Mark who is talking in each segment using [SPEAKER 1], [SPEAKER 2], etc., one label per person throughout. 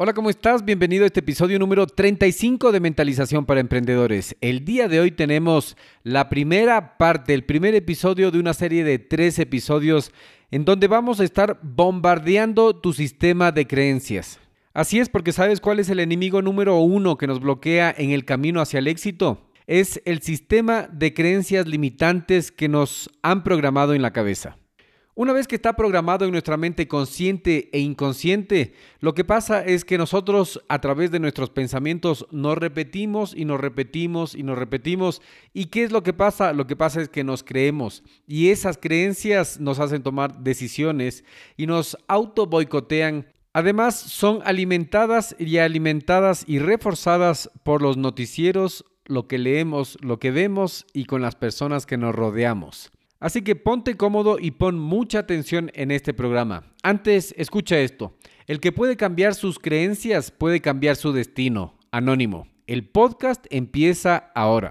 [SPEAKER 1] Hola, ¿cómo estás? Bienvenido a este episodio número 35 de Mentalización para Emprendedores. El día de hoy tenemos la primera parte, el primer episodio de una serie de tres episodios en donde vamos a estar bombardeando tu sistema de creencias. Así es porque sabes cuál es el enemigo número uno que nos bloquea en el camino hacia el éxito. Es el sistema de creencias limitantes que nos han programado en la cabeza. Una vez que está programado en nuestra mente consciente e inconsciente, lo que pasa es que nosotros a través de nuestros pensamientos nos repetimos y nos repetimos y nos repetimos. ¿Y qué es lo que pasa? Lo que pasa es que nos creemos y esas creencias nos hacen tomar decisiones y nos auto boicotean. Además, son alimentadas y alimentadas y reforzadas por los noticieros, lo que leemos, lo que vemos y con las personas que nos rodeamos. Así que ponte cómodo y pon mucha atención en este programa. Antes, escucha esto. El que puede cambiar sus creencias puede cambiar su destino. Anónimo. El podcast empieza ahora.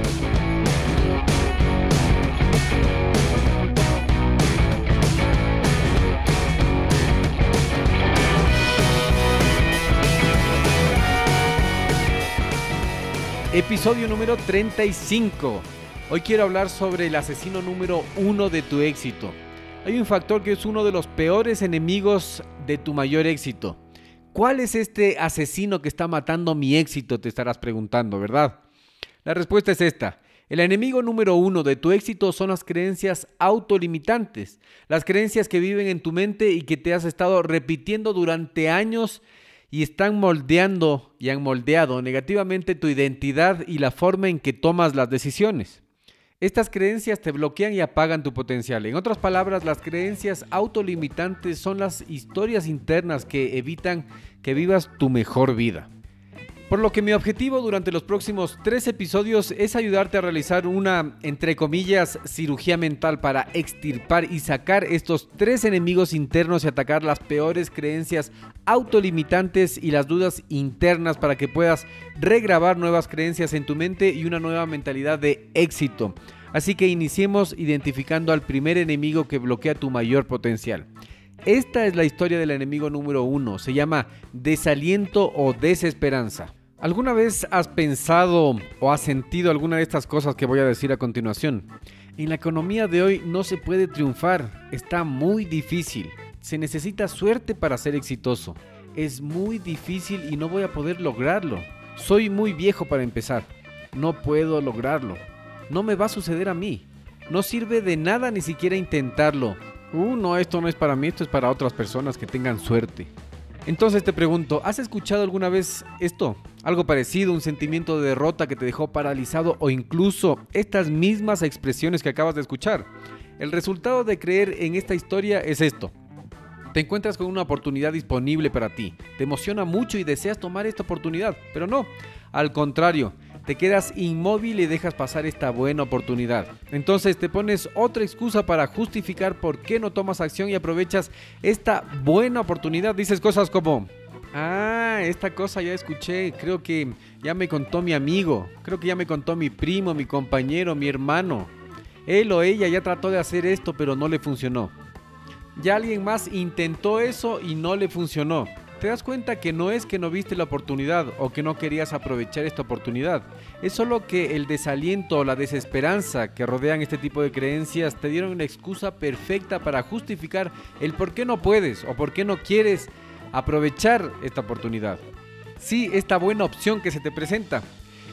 [SPEAKER 1] Episodio número 35. Hoy quiero hablar sobre el asesino número uno de tu éxito. Hay un factor que es uno de los peores enemigos de tu mayor éxito. ¿Cuál es este asesino que está matando mi éxito? Te estarás preguntando, ¿verdad? La respuesta es esta. El enemigo número uno de tu éxito son las creencias autolimitantes, las creencias que viven en tu mente y que te has estado repitiendo durante años y están moldeando y han moldeado negativamente tu identidad y la forma en que tomas las decisiones. Estas creencias te bloquean y apagan tu potencial. En otras palabras, las creencias autolimitantes son las historias internas que evitan que vivas tu mejor vida. Por lo que mi objetivo durante los próximos tres episodios es ayudarte a realizar una, entre comillas, cirugía mental para extirpar y sacar estos tres enemigos internos y atacar las peores creencias autolimitantes y las dudas internas para que puedas regrabar nuevas creencias en tu mente y una nueva mentalidad de éxito. Así que iniciemos identificando al primer enemigo que bloquea tu mayor potencial. Esta es la historia del enemigo número uno, se llama desaliento o desesperanza. ¿Alguna vez has pensado o has sentido alguna de estas cosas que voy a decir a continuación? En la economía de hoy no se puede triunfar, está muy difícil. Se necesita suerte para ser exitoso. Es muy difícil y no voy a poder lograrlo. Soy muy viejo para empezar. No puedo lograrlo. No me va a suceder a mí. No sirve de nada ni siquiera intentarlo. Uh, no, esto no es para mí, esto es para otras personas que tengan suerte. Entonces te pregunto, ¿has escuchado alguna vez esto? Algo parecido, un sentimiento de derrota que te dejó paralizado o incluso estas mismas expresiones que acabas de escuchar. El resultado de creer en esta historia es esto. Te encuentras con una oportunidad disponible para ti, te emociona mucho y deseas tomar esta oportunidad, pero no, al contrario, te quedas inmóvil y dejas pasar esta buena oportunidad. Entonces te pones otra excusa para justificar por qué no tomas acción y aprovechas esta buena oportunidad. Dices cosas como, ah, esta cosa ya escuché, creo que ya me contó mi amigo, creo que ya me contó mi primo, mi compañero, mi hermano. Él o ella ya trató de hacer esto, pero no le funcionó. Ya alguien más intentó eso y no le funcionó. te das cuenta que no es que no viste la oportunidad o que no querías aprovechar esta oportunidad. Es solo que el desaliento o la desesperanza que rodean este tipo de creencias te dieron una excusa perfecta para justificar el por qué no puedes o por qué no quieres aprovechar esta oportunidad. Sí, esta buena opción que se te presenta.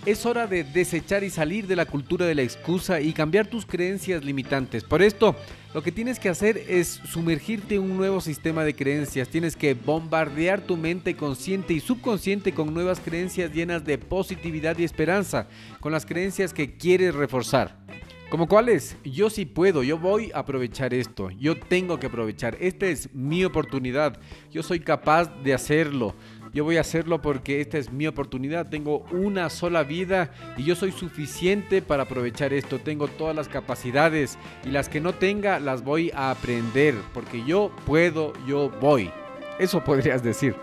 [SPEAKER 1] Es hora de desechar y salir de la cultura de la excusa y cambiar tus creencias limitantes. Por esto, lo que tienes que hacer es sumergirte en un nuevo sistema de creencias. Tienes que bombardear tu mente consciente y subconsciente con nuevas creencias llenas de positividad y esperanza, con las creencias que quieres reforzar. ¿Como cuáles? Yo sí puedo, yo voy a aprovechar esto, yo tengo que aprovechar, esta es mi oportunidad, yo soy capaz de hacerlo. Yo voy a hacerlo porque esta es mi oportunidad. Tengo una sola vida y yo soy suficiente para aprovechar esto. Tengo todas las capacidades y las que no tenga las voy a aprender porque yo puedo, yo voy. Eso podrías decir.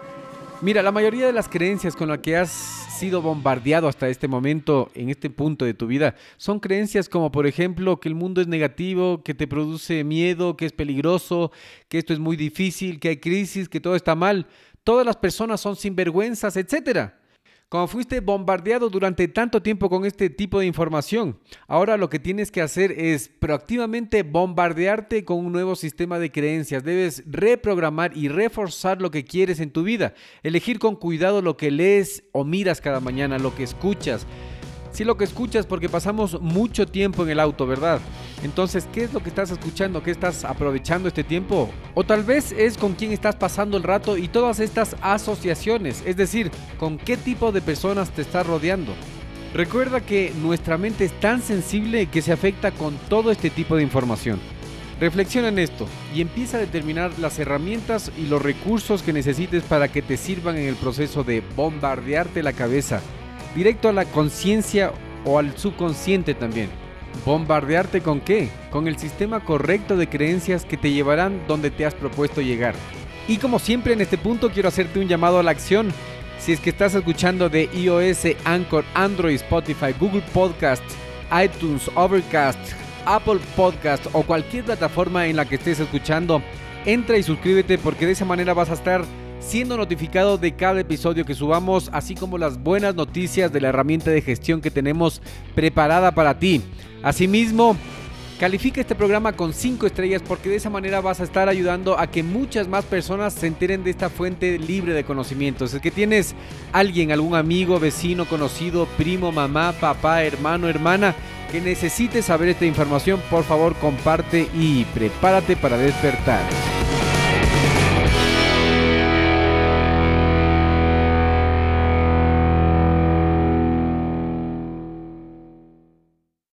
[SPEAKER 1] Mira, la mayoría de las creencias con las que has sido bombardeado hasta este momento, en este punto de tu vida, son creencias como por ejemplo que el mundo es negativo, que te produce miedo, que es peligroso, que esto es muy difícil, que hay crisis, que todo está mal todas las personas son sinvergüenzas, etc. Como fuiste bombardeado durante tanto tiempo con este tipo de información, ahora lo que tienes que hacer es proactivamente bombardearte con un nuevo sistema de creencias. Debes reprogramar y reforzar lo que quieres en tu vida. Elegir con cuidado lo que lees o miras cada mañana, lo que escuchas. Si lo que escuchas porque pasamos mucho tiempo en el auto, ¿verdad? Entonces, ¿qué es lo que estás escuchando? ¿Qué estás aprovechando este tiempo? O tal vez es con quién estás pasando el rato y todas estas asociaciones, es decir, con qué tipo de personas te estás rodeando. Recuerda que nuestra mente es tan sensible que se afecta con todo este tipo de información. Reflexiona en esto y empieza a determinar las herramientas y los recursos que necesites para que te sirvan en el proceso de bombardearte la cabeza directo a la conciencia o al subconsciente también. ¿Bombardearte con qué? Con el sistema correcto de creencias que te llevarán donde te has propuesto llegar. Y como siempre en este punto quiero hacerte un llamado a la acción. Si es que estás escuchando de iOS, Anchor, Android, Spotify, Google Podcast, iTunes, Overcast, Apple Podcast o cualquier plataforma en la que estés escuchando, entra y suscríbete porque de esa manera vas a estar siendo notificado de cada episodio que subamos, así como las buenas noticias de la herramienta de gestión que tenemos preparada para ti. Asimismo, Califica este programa con 5 estrellas porque de esa manera vas a estar ayudando a que muchas más personas se enteren de esta fuente libre de conocimientos. Es que tienes alguien, algún amigo, vecino, conocido, primo, mamá, papá, hermano, hermana que necesite saber esta información, por favor comparte y prepárate para despertar.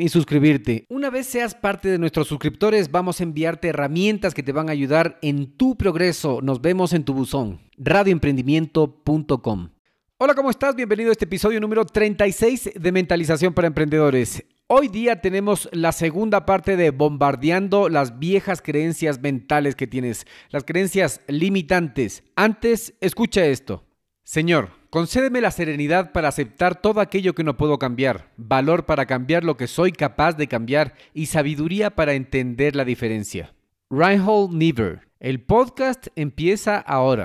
[SPEAKER 1] y suscribirte. Una vez seas parte de nuestros suscriptores, vamos a enviarte herramientas que te van a ayudar en tu progreso. Nos vemos en tu buzón. radioemprendimiento.com. Hola, ¿cómo estás? Bienvenido a este episodio número 36 de Mentalización para Emprendedores. Hoy día tenemos la segunda parte de bombardeando las viejas creencias mentales que tienes, las creencias limitantes. Antes, escucha esto. Señor, concédeme la serenidad para aceptar todo aquello que no puedo cambiar, valor para cambiar lo que soy capaz de cambiar y sabiduría para entender la diferencia. Reinhold Niebuhr, el podcast empieza ahora.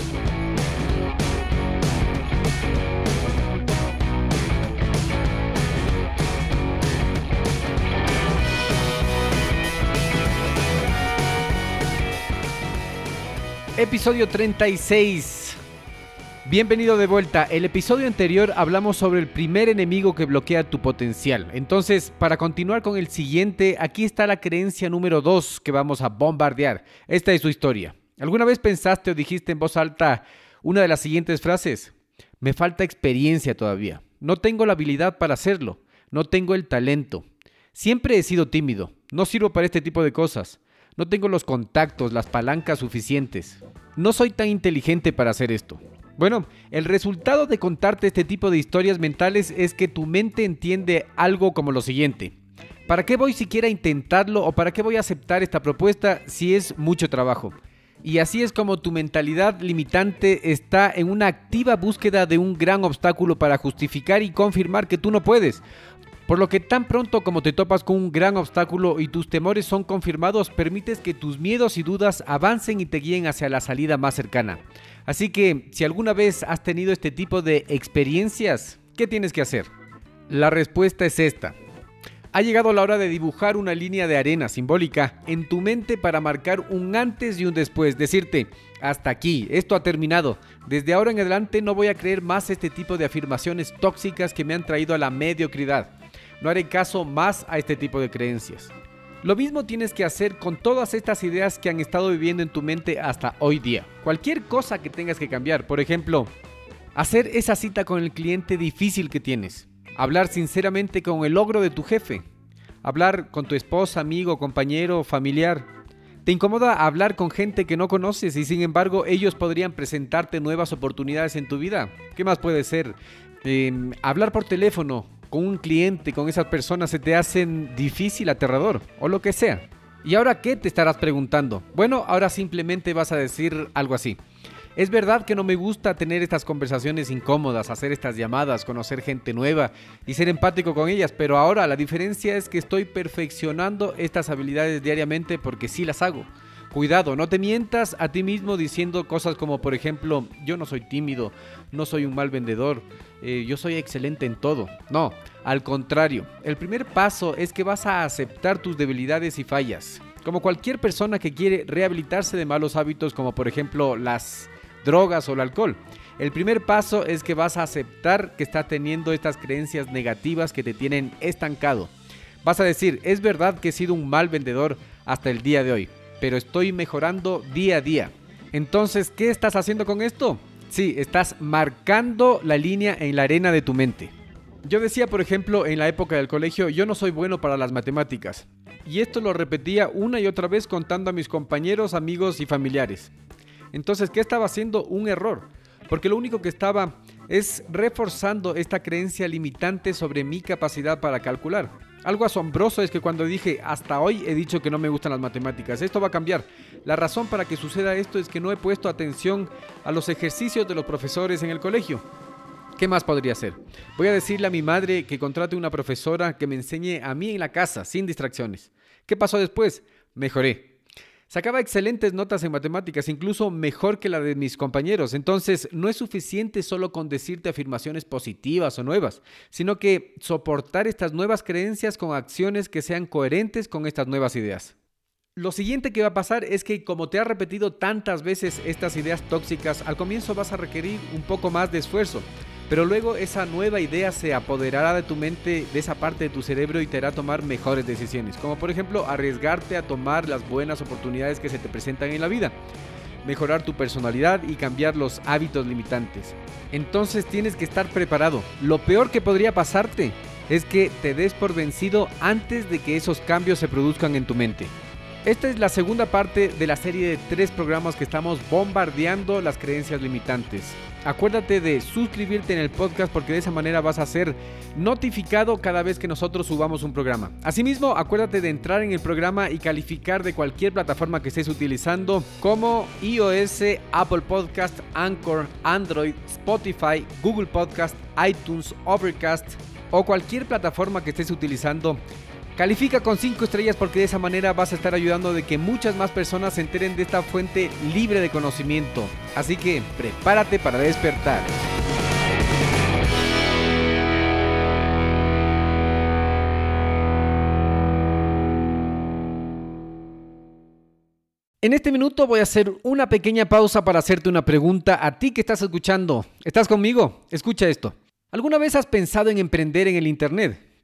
[SPEAKER 1] Episodio 36. Bienvenido de vuelta. El episodio anterior hablamos sobre el primer enemigo que bloquea tu potencial. Entonces, para continuar con el siguiente, aquí está la creencia número 2 que vamos a bombardear. Esta es su historia. ¿Alguna vez pensaste o dijiste en voz alta una de las siguientes frases? Me falta experiencia todavía. No tengo la habilidad para hacerlo. No tengo el talento. Siempre he sido tímido. No sirvo para este tipo de cosas. No tengo los contactos, las palancas suficientes. No soy tan inteligente para hacer esto. Bueno, el resultado de contarte este tipo de historias mentales es que tu mente entiende algo como lo siguiente. ¿Para qué voy siquiera a intentarlo o para qué voy a aceptar esta propuesta si es mucho trabajo? Y así es como tu mentalidad limitante está en una activa búsqueda de un gran obstáculo para justificar y confirmar que tú no puedes. Por lo que tan pronto como te topas con un gran obstáculo y tus temores son confirmados, permites que tus miedos y dudas avancen y te guíen hacia la salida más cercana. Así que, si alguna vez has tenido este tipo de experiencias, ¿qué tienes que hacer? La respuesta es esta. Ha llegado la hora de dibujar una línea de arena simbólica en tu mente para marcar un antes y un después. Decirte, hasta aquí, esto ha terminado. Desde ahora en adelante no voy a creer más este tipo de afirmaciones tóxicas que me han traído a la mediocridad. No haré caso más a este tipo de creencias. Lo mismo tienes que hacer con todas estas ideas que han estado viviendo en tu mente hasta hoy día. Cualquier cosa que tengas que cambiar, por ejemplo, hacer esa cita con el cliente difícil que tienes, hablar sinceramente con el logro de tu jefe, hablar con tu esposa, amigo, compañero, familiar. ¿Te incomoda hablar con gente que no conoces y sin embargo ellos podrían presentarte nuevas oportunidades en tu vida? ¿Qué más puede ser? Em, hablar por teléfono con un cliente, con esas personas, se te hacen difícil, aterrador o lo que sea. ¿Y ahora qué te estarás preguntando? Bueno, ahora simplemente vas a decir algo así. Es verdad que no me gusta tener estas conversaciones incómodas, hacer estas llamadas, conocer gente nueva y ser empático con ellas, pero ahora la diferencia es que estoy perfeccionando estas habilidades diariamente porque sí las hago. Cuidado, no te mientas a ti mismo diciendo cosas como, por ejemplo, yo no soy tímido, no soy un mal vendedor, eh, yo soy excelente en todo. No, al contrario, el primer paso es que vas a aceptar tus debilidades y fallas. Como cualquier persona que quiere rehabilitarse de malos hábitos como por ejemplo las drogas o el alcohol. El primer paso es que vas a aceptar que estás teniendo estas creencias negativas que te tienen estancado. Vas a decir, es verdad que he sido un mal vendedor hasta el día de hoy pero estoy mejorando día a día. Entonces, ¿qué estás haciendo con esto? Sí, estás marcando la línea en la arena de tu mente. Yo decía, por ejemplo, en la época del colegio, yo no soy bueno para las matemáticas. Y esto lo repetía una y otra vez contando a mis compañeros, amigos y familiares. Entonces, ¿qué estaba haciendo? Un error. Porque lo único que estaba es reforzando esta creencia limitante sobre mi capacidad para calcular. Algo asombroso es que cuando dije hasta hoy he dicho que no me gustan las matemáticas, esto va a cambiar. La razón para que suceda esto es que no he puesto atención a los ejercicios de los profesores en el colegio. ¿Qué más podría hacer? Voy a decirle a mi madre que contrate una profesora que me enseñe a mí en la casa, sin distracciones. ¿Qué pasó después? mejoré. Sacaba excelentes notas en matemáticas, incluso mejor que la de mis compañeros. Entonces, no es suficiente solo con decirte afirmaciones positivas o nuevas, sino que soportar estas nuevas creencias con acciones que sean coherentes con estas nuevas ideas. Lo siguiente que va a pasar es que como te has repetido tantas veces estas ideas tóxicas, al comienzo vas a requerir un poco más de esfuerzo. Pero luego esa nueva idea se apoderará de tu mente, de esa parte de tu cerebro y te hará tomar mejores decisiones. Como por ejemplo arriesgarte a tomar las buenas oportunidades que se te presentan en la vida. Mejorar tu personalidad y cambiar los hábitos limitantes. Entonces tienes que estar preparado. Lo peor que podría pasarte es que te des por vencido antes de que esos cambios se produzcan en tu mente. Esta es la segunda parte de la serie de tres programas que estamos bombardeando las creencias limitantes. Acuérdate de suscribirte en el podcast porque de esa manera vas a ser notificado cada vez que nosotros subamos un programa. Asimismo, acuérdate de entrar en el programa y calificar de cualquier plataforma que estés utilizando como iOS, Apple Podcast, Anchor, Android, Spotify, Google Podcast, iTunes, Overcast o cualquier plataforma que estés utilizando Califica con 5 estrellas porque de esa manera vas a estar ayudando de que muchas más personas se enteren de esta fuente libre de conocimiento. Así que prepárate para despertar. En este minuto voy a hacer una pequeña pausa para hacerte una pregunta a ti que estás escuchando. ¿Estás conmigo? Escucha esto. ¿Alguna vez has pensado en emprender en el Internet?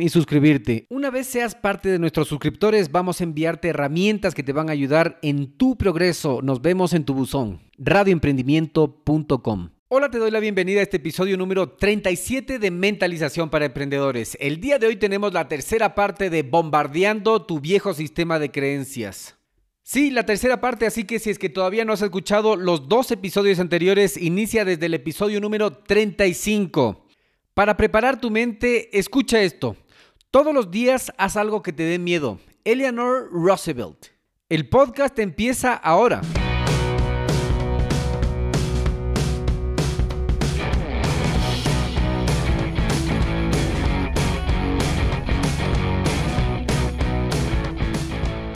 [SPEAKER 1] y suscribirte. Una vez seas parte de nuestros suscriptores, vamos a enviarte herramientas que te van a ayudar en tu progreso. Nos vemos en tu buzón. radioemprendimiento.com. Hola, te doy la bienvenida a este episodio número 37 de Mentalización para Emprendedores. El día de hoy tenemos la tercera parte de Bombardeando tu viejo sistema de creencias. Sí, la tercera parte, así que si es que todavía no has escuchado los dos episodios anteriores, inicia desde el episodio número 35. Para preparar tu mente, escucha esto. Todos los días haz algo que te dé miedo. Eleanor Roosevelt. El podcast empieza ahora.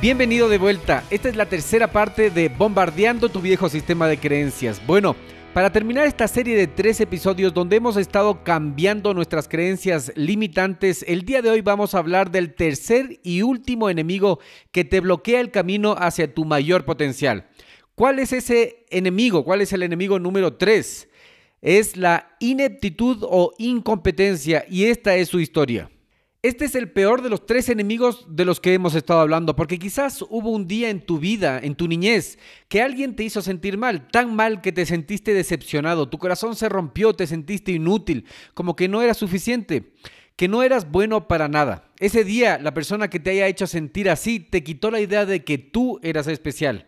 [SPEAKER 1] Bienvenido de vuelta. Esta es la tercera parte de Bombardeando tu viejo sistema de creencias. Bueno, Para terminar esta serie de tres episodios donde hemos estado cambiando nuestras creencias limitantes, el día de hoy vamos a hablar del tercer y último enemigo que te bloquea el camino hacia tu mayor potencial. ¿Cuál es ese enemigo? ¿Cuál es el enemigo número tres? Es la ineptitud o incompetencia y esta es su historia. Este es el peor de los tres enemigos de los que hemos estado hablando, porque quizás hubo un día en tu vida, en tu niñez, que alguien te hizo sentir mal, tan mal que te sentiste decepcionado, tu corazón se rompió, te sentiste inútil, como que no era suficiente, que no eras bueno para nada. Ese día, la persona que te haya hecho sentir así te quitó la idea de que tú eras especial.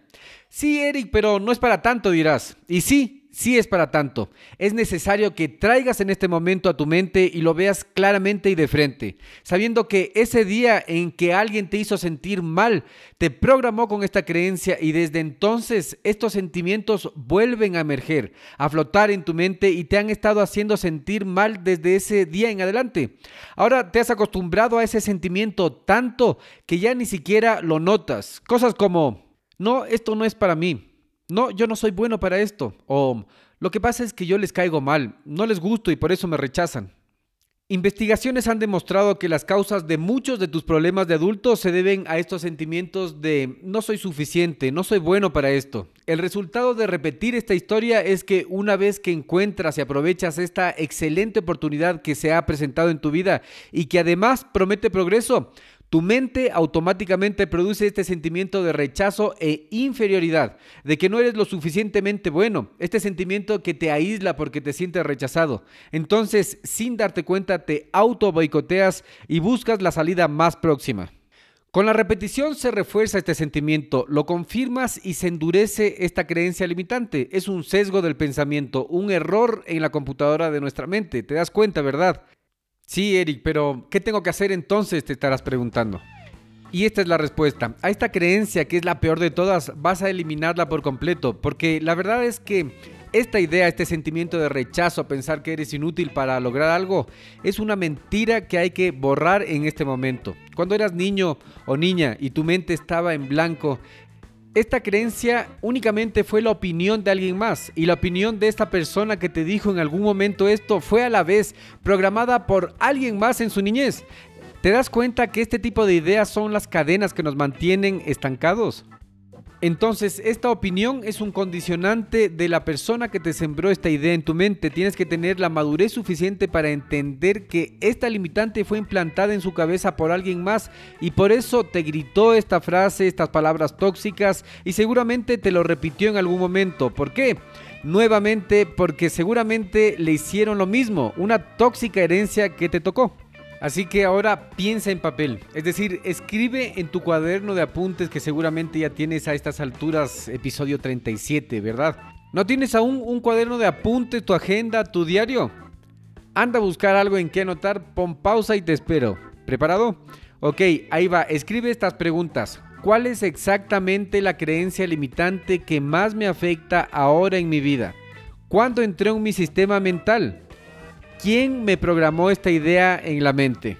[SPEAKER 1] Sí, Eric, pero no es para tanto, dirás. Y sí, sí es para tanto. Es necesario que traigas en este momento a tu mente y lo veas claramente y de frente, sabiendo que ese día en que alguien te hizo sentir mal, te programó con esta creencia y desde entonces estos sentimientos vuelven a emerger, a flotar en tu mente y te han estado haciendo sentir mal desde ese día en adelante. Ahora te has acostumbrado a ese sentimiento tanto que ya ni siquiera lo notas. Cosas como, no, esto no es para mí no, yo no soy bueno para esto. O lo que pasa es que yo les caigo mal, no les gusto y por eso me rechazan. Investigaciones han demostrado que las causas de muchos de tus problemas de adulto se deben a estos sentimientos de no soy suficiente, no soy bueno para esto. El resultado de repetir esta historia es que una vez que encuentras y aprovechas esta excelente oportunidad que se ha presentado en tu vida y que además promete progreso, tu mente automáticamente produce este sentimiento de rechazo e inferioridad, de que no eres lo suficientemente bueno, este sentimiento que te aísla porque te sientes rechazado. Entonces, sin darte cuenta, te auto boicoteas y buscas la salida más próxima. Con la repetición se refuerza este sentimiento, lo confirmas y se endurece esta creencia limitante. Es un sesgo del pensamiento, un error en la computadora de nuestra mente. ¿Te das cuenta, verdad? Sí, Eric, pero ¿qué tengo que hacer entonces? Te estarás preguntando. Y esta es la respuesta. A esta creencia, que es la peor de todas, vas a eliminarla por completo, porque la verdad es que esta idea, este sentimiento de rechazo a pensar que eres inútil para lograr algo, es una mentira que hay que borrar en este momento. Cuando eras niño o niña y tu mente estaba en blanco, esta creencia únicamente fue la opinión de alguien más y la opinión de esta persona que te dijo en algún momento esto fue a la vez programada por alguien más en su niñez. ¿Te das cuenta que este tipo de ideas son las cadenas que nos mantienen estancados? Entonces, esta opinión es un condicionante de la persona que te sembró esta idea en tu mente. Tienes que tener la madurez suficiente para entender que esta limitante fue implantada en su cabeza por alguien más y por eso te gritó esta frase, estas palabras tóxicas y seguramente te lo repitió en algún momento. ¿Por qué? Nuevamente porque seguramente le hicieron lo mismo, una tóxica herencia que te tocó. Así que ahora piensa en papel, es decir, escribe en tu cuaderno de apuntes que seguramente ya tienes a estas alturas, episodio 37, ¿verdad? ¿No tienes aún un cuaderno de apuntes, tu agenda, tu diario? Anda a buscar algo en que anotar, pon pausa y te espero. ¿Preparado? Ok, ahí va, escribe estas preguntas. ¿Cuál es exactamente la creencia limitante que más me afecta ahora en mi vida? ¿Cuándo entré en mi sistema mental? ¿Quién me programó esta idea en la mente?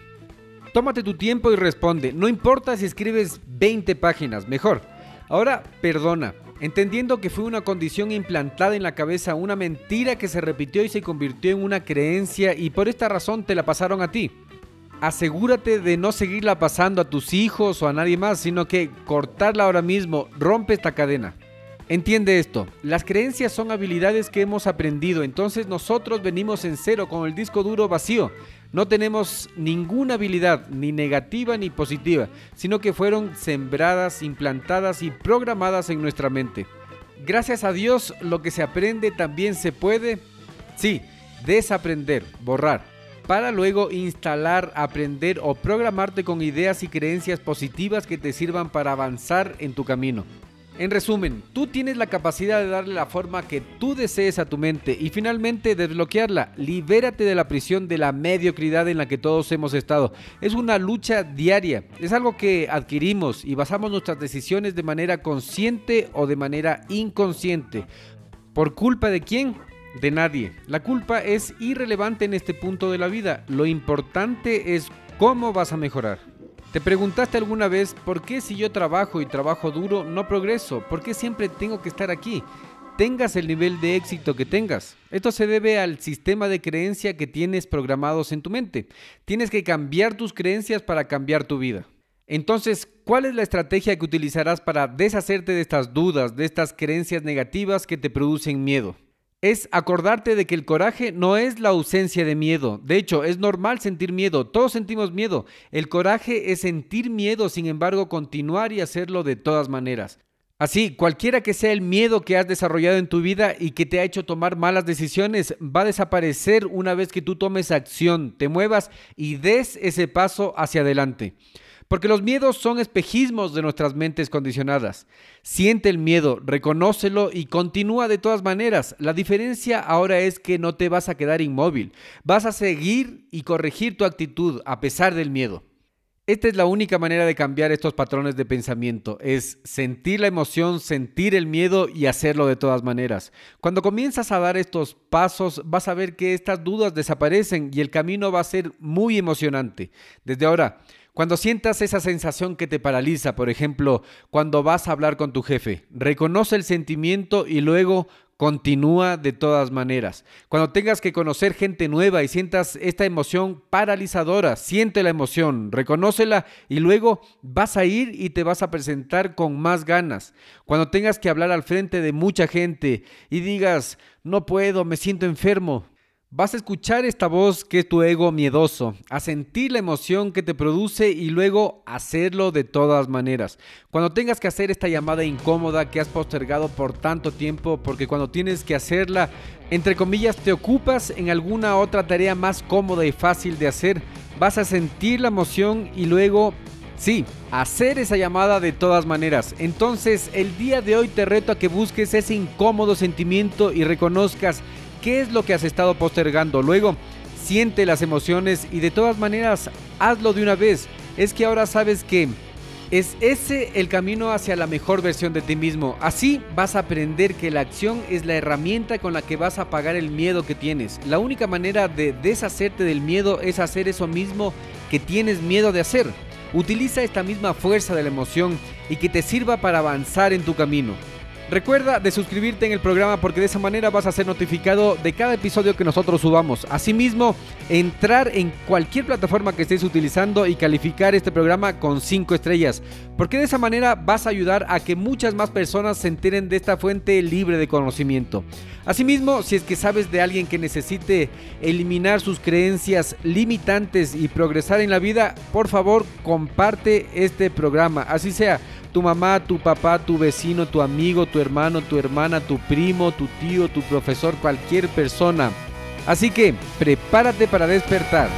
[SPEAKER 1] Tómate tu tiempo y responde. No importa si escribes 20 páginas, mejor. Ahora, perdona, entendiendo que fue una condición implantada en la cabeza, una mentira que se repitió y se convirtió en una creencia y por esta razón te la pasaron a ti. Asegúrate de no seguirla pasando a tus hijos o a nadie más, sino que cortarla ahora mismo, rompe esta cadena. Entiende esto, las creencias son habilidades que hemos aprendido, entonces nosotros venimos en cero con el disco duro vacío. No tenemos ninguna habilidad, ni negativa ni positiva, sino que fueron sembradas, implantadas y programadas en nuestra mente. Gracias a Dios, lo que se aprende también se puede, sí, desaprender, borrar, para luego instalar, aprender o programarte con ideas y creencias positivas que te sirvan para avanzar en tu camino. En resumen, tú tienes la capacidad de darle la forma que tú desees a tu mente y finalmente desbloquearla. Libérate de la prisión de la mediocridad en la que todos hemos estado. Es una lucha diaria, es algo que adquirimos y basamos nuestras decisiones de manera consciente o de manera inconsciente. ¿Por culpa de quién? De nadie. La culpa es irrelevante en este punto de la vida. Lo importante es cómo vas a mejorar. ¿Te preguntaste alguna vez por qué si yo trabajo y trabajo duro no progreso? ¿Por qué siempre tengo que estar aquí? tengas el nivel de éxito que tengas. Esto se debe al sistema de creencia que tienes programados en tu mente. Tienes que cambiar tus creencias para cambiar tu vida. Entonces, ¿cuál es la estrategia que utilizarás para deshacerte de estas dudas, de estas creencias negativas que te producen miedo? Es acordarte de que el coraje no es la ausencia de miedo. De hecho, es normal sentir miedo. Todos sentimos miedo. El coraje es sentir miedo, sin embargo, continuar y hacerlo de todas maneras. Así, cualquiera que sea el miedo que has desarrollado en tu vida y que te ha hecho tomar malas decisiones, va a desaparecer una vez que tú tomes acción, te muevas y des ese paso hacia adelante. Porque los miedos son espejismos de nuestras mentes condicionadas. Siente el miedo, reconócelo y continúa de todas maneras. La diferencia ahora es que no te vas a quedar inmóvil. Vas a seguir y corregir tu actitud a pesar del miedo. Esta es la única manera de cambiar estos patrones de pensamiento, es sentir la emoción, sentir el miedo y hacerlo de todas maneras. Cuando comienzas a dar estos pasos, vas a ver que estas dudas desaparecen y el camino va a ser muy emocionante. Desde ahora, cuando sientas esa sensación que te paraliza, por ejemplo, cuando vas a hablar con tu jefe, reconoce el sentimiento y luego continúa de todas maneras. Cuando tengas que conocer gente nueva y sientas esta emoción paralizadora, siente la emoción, reconócela y luego vas a ir y te vas a presentar con más ganas. Cuando tengas que hablar al frente de mucha gente y digas, no puedo, me siento enfermo, Vas a escuchar esta voz que es tu ego miedoso, a sentir la emoción que te produce y luego hacerlo de todas maneras. Cuando tengas que hacer esta llamada incómoda que has postergado por tanto tiempo, porque cuando tienes que hacerla, entre comillas, te ocupas en alguna otra tarea más cómoda y fácil de hacer, vas a sentir la emoción y luego Sí, hacer esa llamada de todas maneras. Entonces, el día de hoy te reto a que busques ese incómodo sentimiento y reconozcas qué es lo que has estado postergando. Luego, siente las emociones y de todas maneras, hazlo de una vez. Es que ahora sabes que es ese el camino hacia la mejor versión de ti mismo. Así vas a aprender que la acción es la herramienta con la que vas a pagar el miedo que tienes. La única manera de deshacerte del miedo es hacer eso mismo que tienes miedo de hacer. Utiliza esta misma fuerza de la emoción y que te sirva para avanzar en tu camino. Recuerda de suscribirte en el programa porque de esa manera vas a ser notificado de cada episodio que nosotros subamos. Asimismo, entrar en cualquier plataforma que estés utilizando y calificar este programa con 5 estrellas. Porque de esa manera vas a ayudar a que muchas más personas se enteren de esta fuente libre de conocimiento. Asimismo, si es que sabes de alguien que necesite eliminar sus creencias limitantes y progresar en la vida, por favor comparte este programa. Así sea tu mamá, tu papá, tu vecino, tu amigo, tu hermano, tu hermana, tu primo, tu tío, tu profesor, cualquier persona. Así que prepárate para despertar.